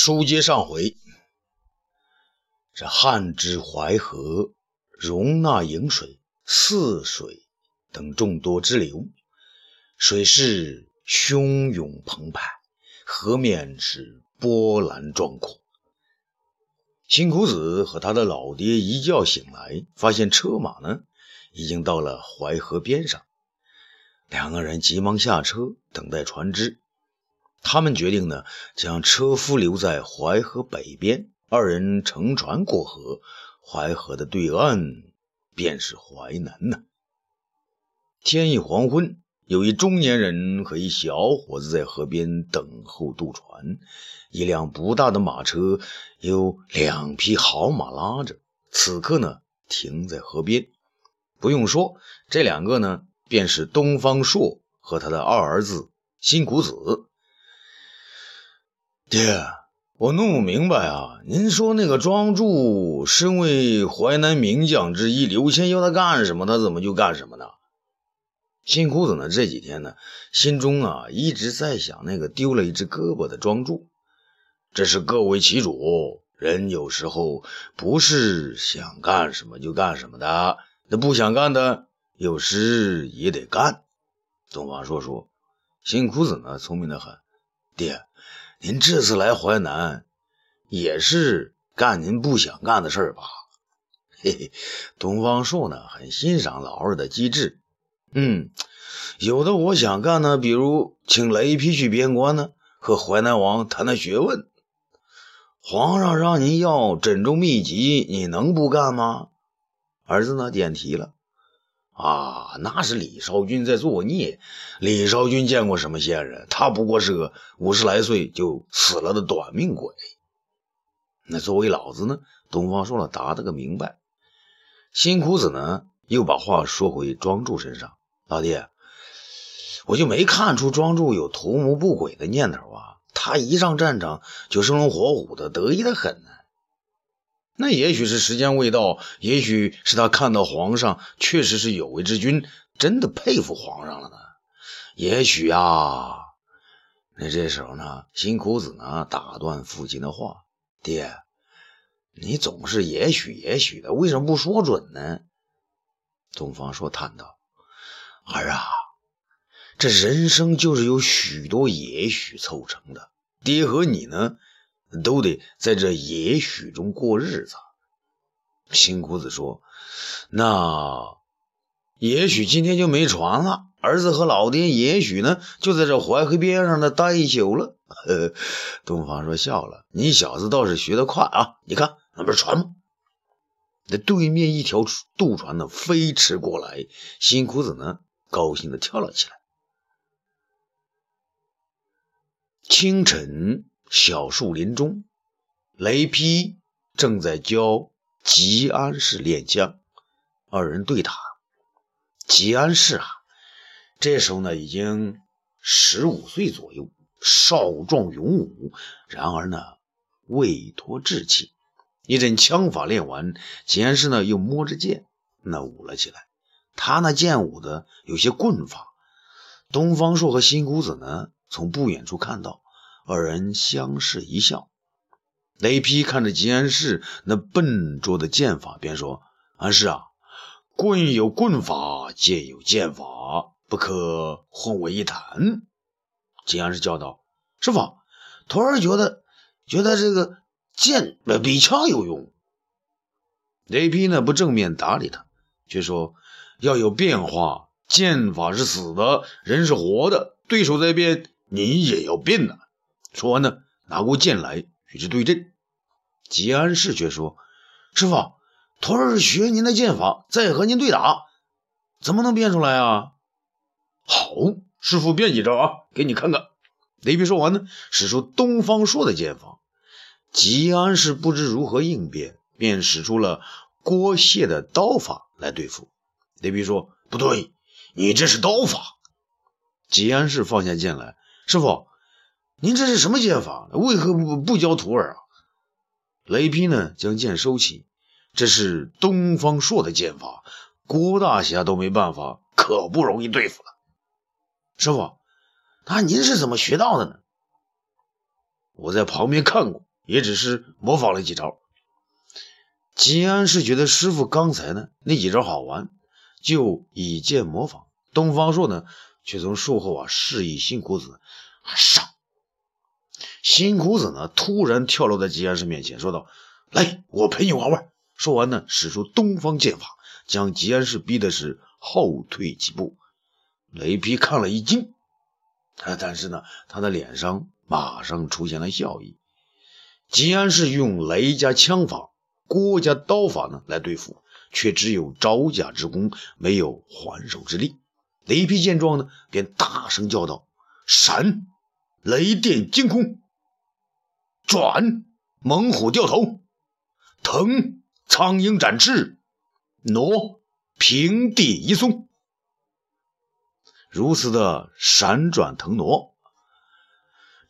书接上回，这汉之淮河容纳颍水、泗水等众多支流，水势汹涌澎湃，河面是波澜壮阔。辛苦子和他的老爹一觉醒来，发现车马呢已经到了淮河边上，两个人急忙下车等待船只。他们决定呢，将车夫留在淮河北边，二人乘船过河。淮河的对岸便是淮南呢。天一黄昏，有一中年人和一小伙子在河边等候渡船。一辆不大的马车，有两匹好马拉着，此刻呢停在河边。不用说，这两个呢便是东方朔和他的二儿子辛苦子。爹，我弄不明白啊！您说那个庄助身为淮南名将之一，刘谦要他干什么，他怎么就干什么呢？辛苦子呢？这几天呢，心中啊一直在想那个丢了一只胳膊的庄助。这是各为其主，人有时候不是想干什么就干什么的，那不想干的，有时也得干。东方朔说：“辛苦子呢，聪明的很，爹。”您这次来淮南，也是干您不想干的事儿吧？嘿嘿，东方朔呢，很欣赏老二的机智。嗯，有的我想干呢，比如请雷劈去边关呢，和淮南王谈谈学问。皇上让您要枕中秘籍，你能不干吗？儿子呢，点题了。啊，那是李少君在作孽。李少君见过什么仙人？他不过是个五十来岁就死了的短命鬼。那作为老子呢？东方朔了答得个明白。辛苦子呢，又把话说回庄助身上。老弟，我就没看出庄助有图谋不轨的念头啊。他一上战场就生龙活虎的，得意的很呢。那也许是时间未到，也许是他看到皇上确实是有为之君，真的佩服皇上了呢。也许啊，那这时候呢，辛苦子呢打断父亲的话：“爹，你总是也许也许的，为什么不说准呢？”东方朔叹道：“儿啊，这人生就是由许多也许凑成的。爹和你呢？”都得在这也许中过日子。辛苦子说：“那也许今天就没船了，儿子和老爹也许呢就在这淮河边上呢待一宿了。”东方说笑了：“你小子倒是学得快啊！你看那不是船吗？那对面一条渡船呢飞驰过来，辛苦子呢高兴的跳了起来。清晨。小树林中，雷劈正在教吉安氏练枪。二人对打。吉安氏啊，这时候呢已经十五岁左右，少壮勇武。然而呢，未脱稚气。一阵枪法练完，吉安氏呢又摸着剑，那舞了起来。他那剑舞的有些棍法。东方朔和辛谷子呢，从不远处看到。二人相视一笑，雷劈看着吉安氏那笨拙的剑法，便说：“安氏啊，棍有棍法，剑有剑法，不可混为一谈。”吉安氏叫道：“师傅，徒儿觉得觉得这个剑比枪有用。”雷劈呢不正面搭理他，却说：“要有变化，剑法是死的，人是活的，对手在变，你也要变呐。”说完呢，拿过剑来与之对阵。吉安氏却说：“师傅，徒儿学您的剑法，再和您对打，怎么能变出来啊？”好，师傅变几招啊，给你看看。雷劈说完呢，使出东方朔的剑法。吉安氏不知如何应变，便使出了郭谢的刀法来对付。雷劈说：“不对，你这是刀法。”吉安氏放下剑来，师傅。您这是什么剑法？为何不不教徒儿啊？雷劈呢，将剑收起。这是东方朔的剑法，郭大侠都没办法，可不容易对付了。师傅，那您是怎么学到的呢？我在旁边看过，也只是模仿了几招。吉安是觉得师傅刚才呢那几招好玩，就以剑模仿。东方朔呢，却从树后啊示意辛苦子上。辛苦子呢，突然跳落在吉安氏面前，说道：“来，我陪你玩玩。”说完呢，使出东方剑法，将吉安氏逼的是后退几步。雷劈看了一惊，他但是呢，他的脸上马上出现了笑意。吉安氏用雷家枪法、郭家刀法呢来对付，却只有招架之功，没有还手之力。雷劈见状呢，便大声叫道：“闪！雷电惊空！转！猛虎掉头！腾！苍鹰展翅！挪！平地一松！”如此的闪转腾挪，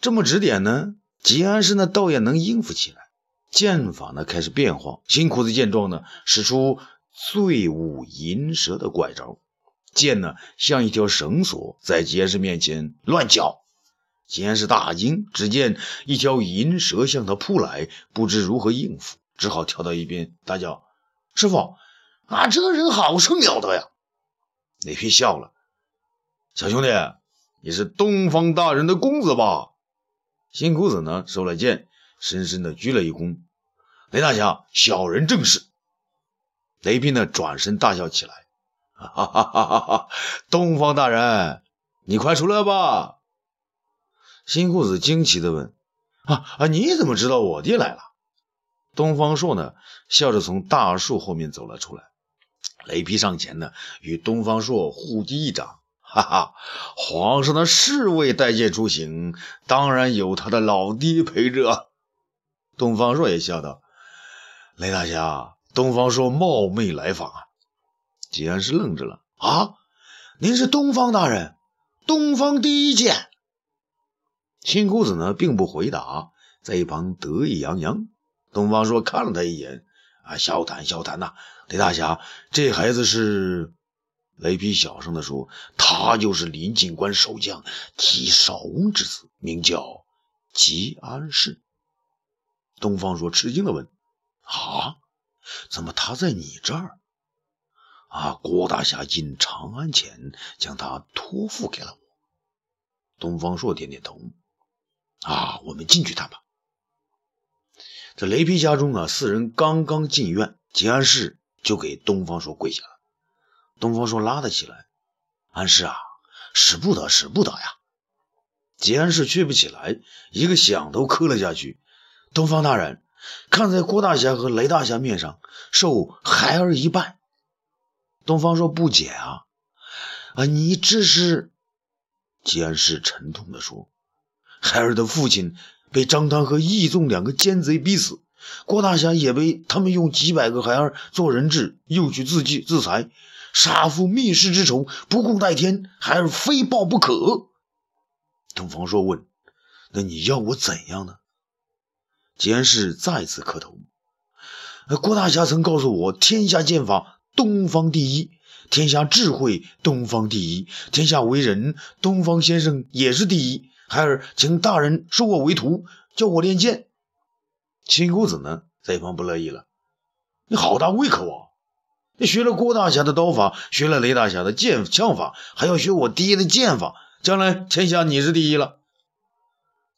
这么指点呢，吉安氏呢倒也能应付起来。剑法呢开始变化，新裤子见状呢，使出醉舞银蛇的怪招。剑呢，像一条绳索，在吉安氏面前乱绞。先是大惊，只见一条银蛇向他扑来，不知如何应付，只好跳到一边大叫：“师傅，啊，这人好生了得呀！”那批笑了：“小兄弟，你是东方大人的公子吧？”新公子呢，收了剑，深深的鞠了一躬：“雷大侠，小人正是。”雷劈呢，转身大笑起来。哈哈哈哈哈！东方大人，你快出来吧！新裤子惊奇的问：“啊啊，你怎么知道我弟来了？”东方朔呢，笑着从大树后面走了出来。雷劈上前呢，与东方朔互击一掌：“哈哈，皇上的侍卫带剑出行，当然有他的老爹陪着。”东方朔也笑道：“雷大侠，东方朔冒昧来访啊。”吉安是愣着了啊！您是东方大人，东方第一剑。新裤子呢，并不回答，在一旁得意洋洋。东方朔看了他一眼，啊，笑谈笑谈呐，雷大侠，这孩子是？雷劈小声的说：“他就是临锦关守将吉少翁之子，名叫吉安氏。”东方朔吃惊的问：“啊，怎么他在你这儿？”啊！郭大侠进长安前，将他托付给了我。东方朔点点头。啊，我们进去谈吧。这雷劈家中啊，四人刚刚进院，吉安氏就给东方朔跪下了。东方朔拉了起来：“安氏啊，使不得，使不得呀！”吉安氏屈不起来，一个响头磕了下去。东方大人，看在郭大侠和雷大侠面上，受孩儿一拜。东方说：“不解啊，啊，你这是？”吉安氏沉痛地说：“孩儿的父亲被张汤和易纵两个奸贼逼死，郭大侠也被他们用几百个孩儿做人质，诱去自尽自裁，杀父灭师之仇不共戴天，孩儿非报不可。”东方朔问：“那你要我怎样呢？”吉安氏再次磕头：“郭大侠曾告诉我，天下剑法。”东方第一，天下智慧；东方第一，天下为人。东方先生也是第一。孩儿请大人收我为徒，教我练剑。秦公子呢，在一旁不乐意了：“你好大胃口啊！你学了郭大侠的刀法，学了雷大侠的剑枪法，还要学我爹的剑法，将来天下你是第一了。”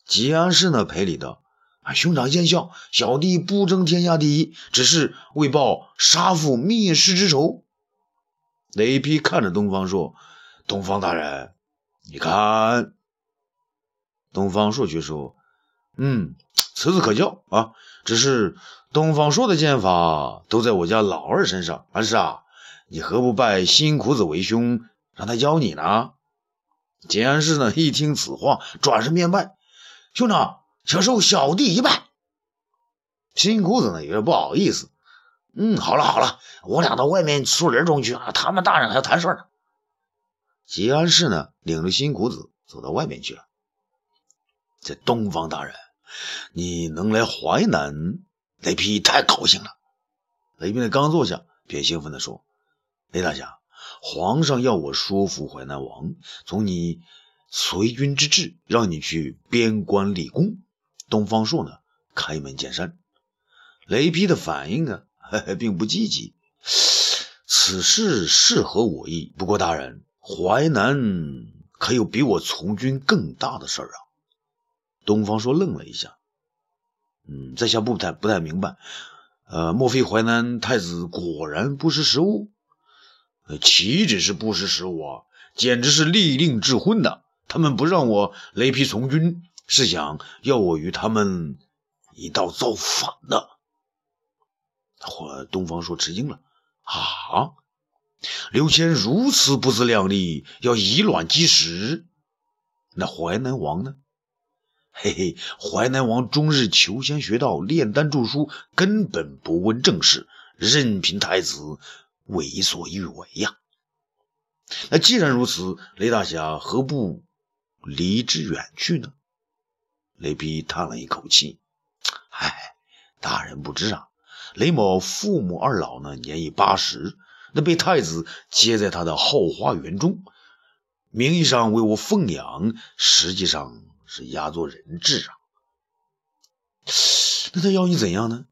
吉安氏呢，赔礼道。啊，兄长见笑，小弟不争天下第一，只是为报杀父灭师之仇。雷劈看着东方朔，东方大人，你看。东方朔却说：“嗯，此子可教啊，只是东方朔的剑法都在我家老二身上。安氏啊，你何不拜辛苦子为兄，让他教你呢？”简安氏呢，一听此话，转身便拜，兄长。请受小弟一拜。新苦子呢，有点不好意思。嗯，好了好了，我俩到外面树林中去啊，他们大人还要谈事呢。吉安氏呢，领着新裤子走到外面去了。这东方大人，你能来淮南，雷劈太高兴了。雷劈刚坐下，便兴奋地说：“雷大侠，皇上要我说服淮南王，从你随军之志，让你去边关立功。”东方朔呢，开门见山。雷劈的反应呢，嘿 嘿并不积极。此事是合我意，不过大人，淮南可有比我从军更大的事儿啊？东方朔愣了一下，嗯，在下不太不太明白。呃，莫非淮南太子果然不识时务？岂止是不识时务啊，简直是利令智昏呐！他们不让我雷劈从军，是想要我与他们一道造反的。或东方朔吃惊了啊！刘谦如此不自量力，要以卵击石，那淮南王呢？嘿嘿，淮南王终日求仙学道、炼丹著书，根本不问政事，任凭太子为所欲为呀。那既然如此，雷大侠何不离之远去呢？雷劈叹了一口气：“唉，大人不知啊，雷某父母二老呢，年已八十，那被太子接在他的后花园中，名义上为我奉养，实际上……”是压作人质啊！那他要你怎样呢？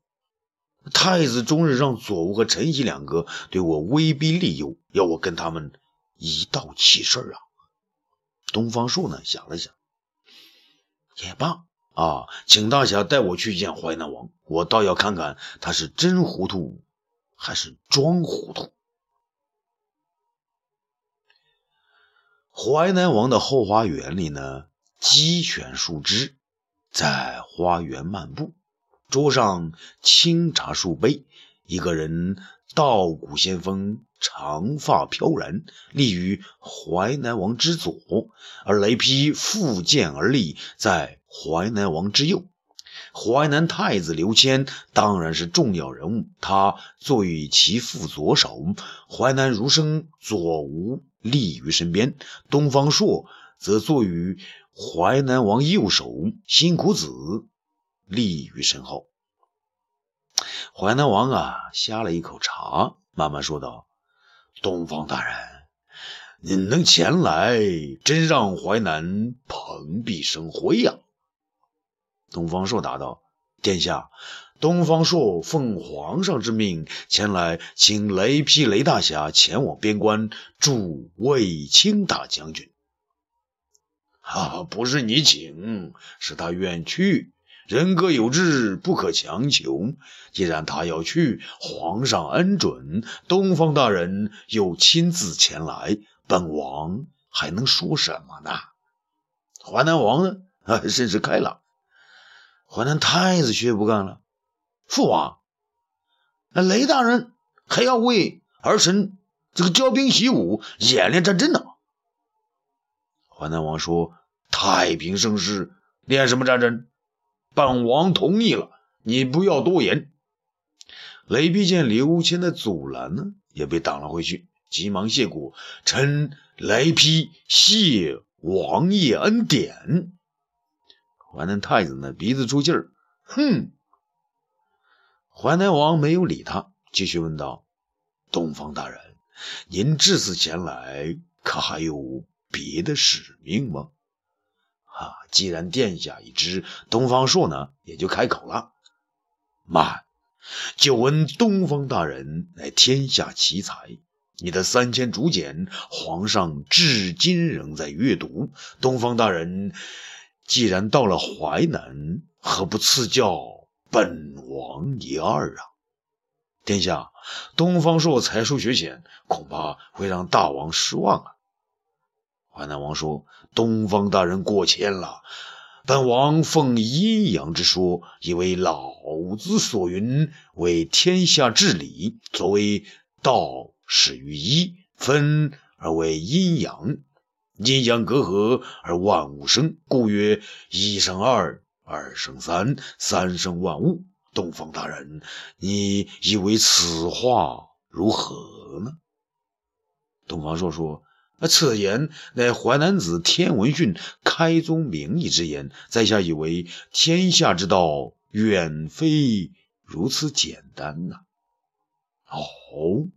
太子终日让左吴和陈喜两个对我威逼利诱，要我跟他们一道起事啊！东方朔呢想了想，也罢啊，请大侠带我去见淮南王，我倒要看看他是真糊涂还是装糊涂。淮南王的后花园里呢？鸡犬树枝，在花园漫步，桌上清茶数杯。一个人道骨仙风，长发飘然，立于淮南王之左；而雷劈负剑而立，在淮南王之右。淮南太子刘谦当然是重要人物，他坐于其父左手，淮南儒生左吴立于身边，东方朔则坐于。淮南王右手辛苦子立于身后。淮南王啊，呷了一口茶，慢慢说道：“东方大人，您能前来，真让淮南蓬荜生辉呀。”东方朔答道：“殿下，东方朔奉皇上之命前来，请雷劈雷大侠前往边关助卫青大将军。”啊，不是你请，是他愿去。人各有志，不可强求。既然他要去，皇上恩准，东方大人又亲自前来，本王还能说什么呢？淮南王呢？啊，甚是开朗。淮南太子却不干了。父王，那雷大人还要为儿臣这个教兵习武，演练战争呢。淮南王说。太平盛世，练什么战争？本王同意了，你不要多言。雷劈见刘谦的阻拦呢，也被挡了回去，急忙谢过，臣雷劈谢王爷恩典。淮南太子呢，鼻子出气儿，哼。淮南王没有理他，继续问道：“东方大人，您这次前来，可还有别的使命吗？”啊！既然殿下已知，东方朔呢也就开口了。慢，久闻东方大人乃天下奇才，你的三千竹简，皇上至今仍在阅读。东方大人既然到了淮南，何不赐教本王一二啊？殿下，东方朔才疏学浅，恐怕会让大王失望啊。淮南王说：“东方大人过谦了，本王奉阴阳之说，以为老子所云为天下治理。所谓道始于一，分而为阴阳，阴阳隔阂而万物生，故曰一生二，二生三，三生万物。东方大人，你以为此话如何呢？”东方朔说。此言乃淮南子天文训开宗明义之言，在下以为天下之道远非如此简单呐。哦，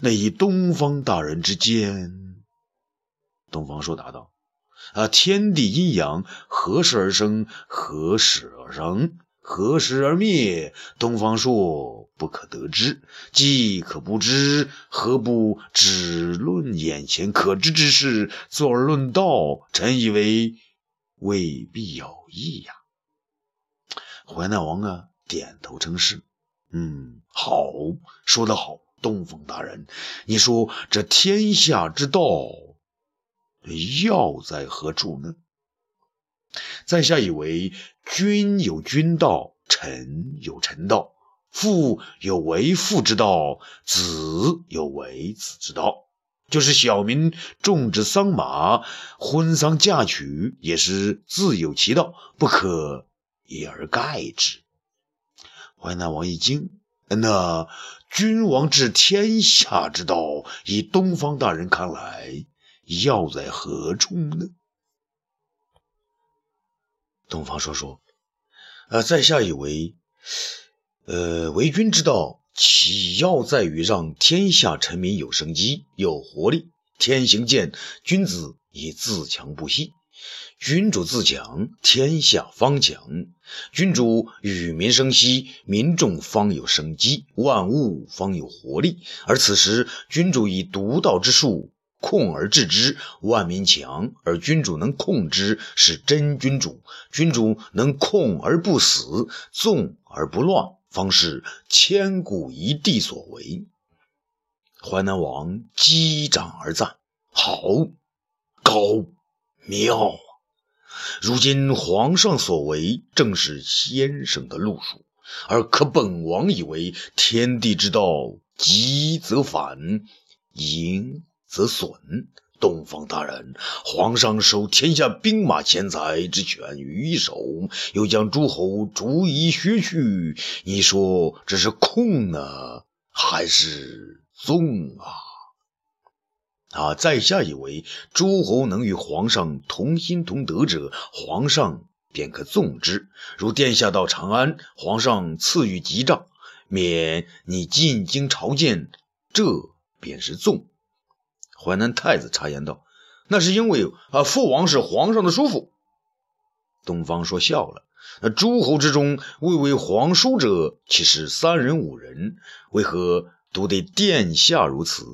那以东方大人之见，东方朔答道：“啊，天地阴阳何时而生？何时而生？何时而灭？东方朔不可得知。既可不知，何不只论眼前可知之事，坐而论道？臣以为未必有益呀。淮南王啊，点头称是。嗯，好，说得好，东方大人，你说这天下之道要在何处呢？在下以为，君有君道，臣有臣道，父有为父之道，子有为子之道。就是小民种植桑麻，婚丧嫁娶，也是自有其道，不可一而概之。淮南王一惊，那君王治天下之道，以东方大人看来，要在何处呢？东方朔说：“呃，在下以为，呃，为君之道，其要在于让天下臣民有生机、有活力。天行健，君子以自强不息。君主自强，天下方强；君主与民生息，民众方有生机，万物方有活力。而此时，君主以独到之术。”控而治之，万民强；而君主能控之，是真君主。君主能控而不死，纵而不乱，方是千古一帝所为。淮南王击掌而赞：“好，高，妙！如今皇上所为，正是先生的路数。而可本王以为，天地之道，急则反，盈。”则损。东方大人，皇上收天下兵马钱财之权于一手，又将诸侯逐一削去。你说这是控呢，还是纵啊？啊，在下以为，诸侯能与皇上同心同德者，皇上便可纵之。如殿下到长安，皇上赐予吉诏，免你进京朝见，这便是纵。淮南太子插言道：“那是因为啊，父王是皇上的叔父。”东方朔笑了：“那诸侯之中，未为皇叔者，岂是三人五人？为何独得殿下如此？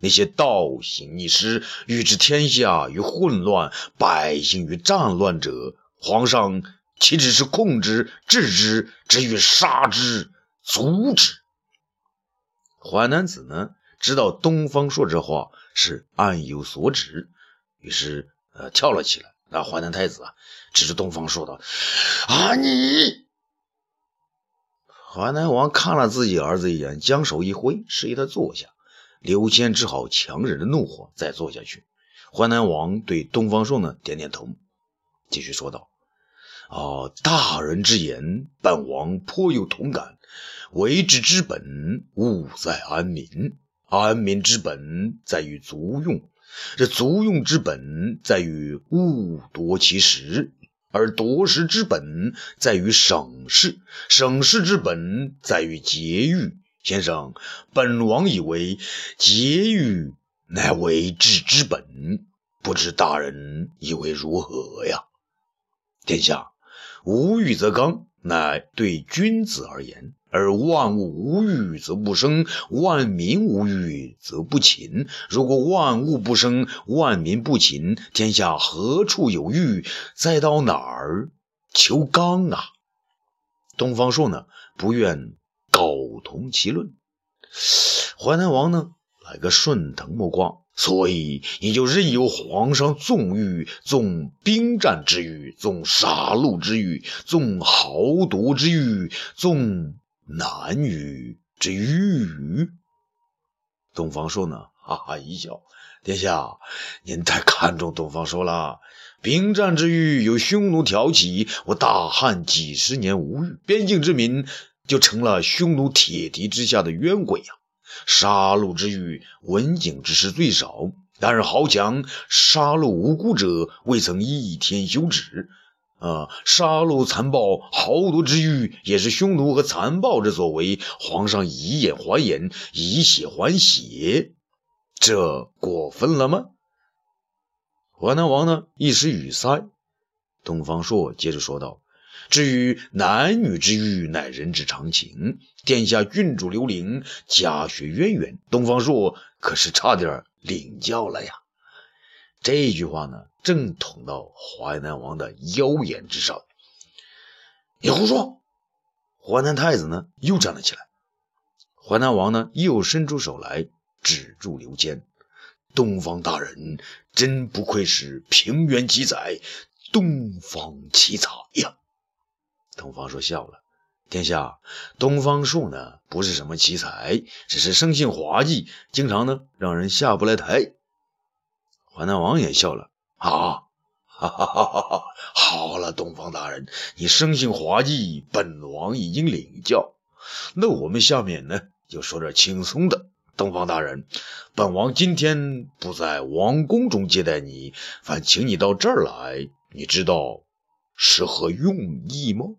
那些倒行逆施、欲置天下于混乱、百姓于战乱者，皇上岂只是控之、治之，只欲杀之、阻止？”淮南子呢，知道东方朔这话。是暗有所指，于是呃跳了起来。那淮南太子啊，指着东方说道：“啊你！”淮南王看了自己儿子一眼，将手一挥，示意他坐下。刘谦只好强忍着怒火再坐下去。淮南王对东方朔呢点点头，继续说道：“啊，大人之言，本王颇有同感。为之之本，务在安民。”安民之本在于足用，这足用之本在于勿夺其食，而夺食之本在于省事，省事之本在于节欲。先生，本王以为节欲乃为治之本，不知大人以为如何呀？殿下，无欲则刚，乃对君子而言。而万物无欲则不生，万民无欲则不勤。如果万物不生，万民不勤，天下何处有欲？再到哪儿求刚啊？东方朔呢，不愿苟同其论。淮南王呢，来个顺藤摸瓜，所以你就任由皇上纵欲，纵兵战之欲，纵杀戮之欲，纵豪夺之欲，纵。男语之欲。东方朔呢？哈哈一笑，殿下，您太看重东方朔了。兵战之欲由匈奴挑起，我大汉几十年无欲，边境之民就成了匈奴铁蹄之下的冤鬼呀。杀戮之欲，文景之士最少，但是豪强杀戮无辜者，未曾一天休止。啊！杀戮残暴、豪夺之欲，也是匈奴和残暴之所为。皇上以眼还眼，以血还血，这过分了吗？淮南王呢，一时语塞。东方朔接着说道：“至于男女之欲，乃人之常情。殿下郡主刘伶家学渊源，东方朔可是差点领教了呀。这句话呢，正捅到淮南王的腰眼之上。你胡说！淮南太子呢，又站了起来。淮南王呢，又伸出手来指住刘坚。东方大人真不愧是平原奇才，东方奇才呀！东方朔笑了。殿下，东方朔呢，不是什么奇才，只是生性滑稽，经常呢让人下不来台。淮南王也笑了，啊，哈哈哈哈哈！好了，东方大人，你生性滑稽，本王已经领教。那我们下面呢，就说点轻松的。东方大人，本王今天不在王宫中接待你，反请你到这儿来，你知道是何用意吗？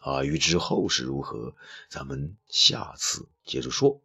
啊，欲知后事如何，咱们下次接着说。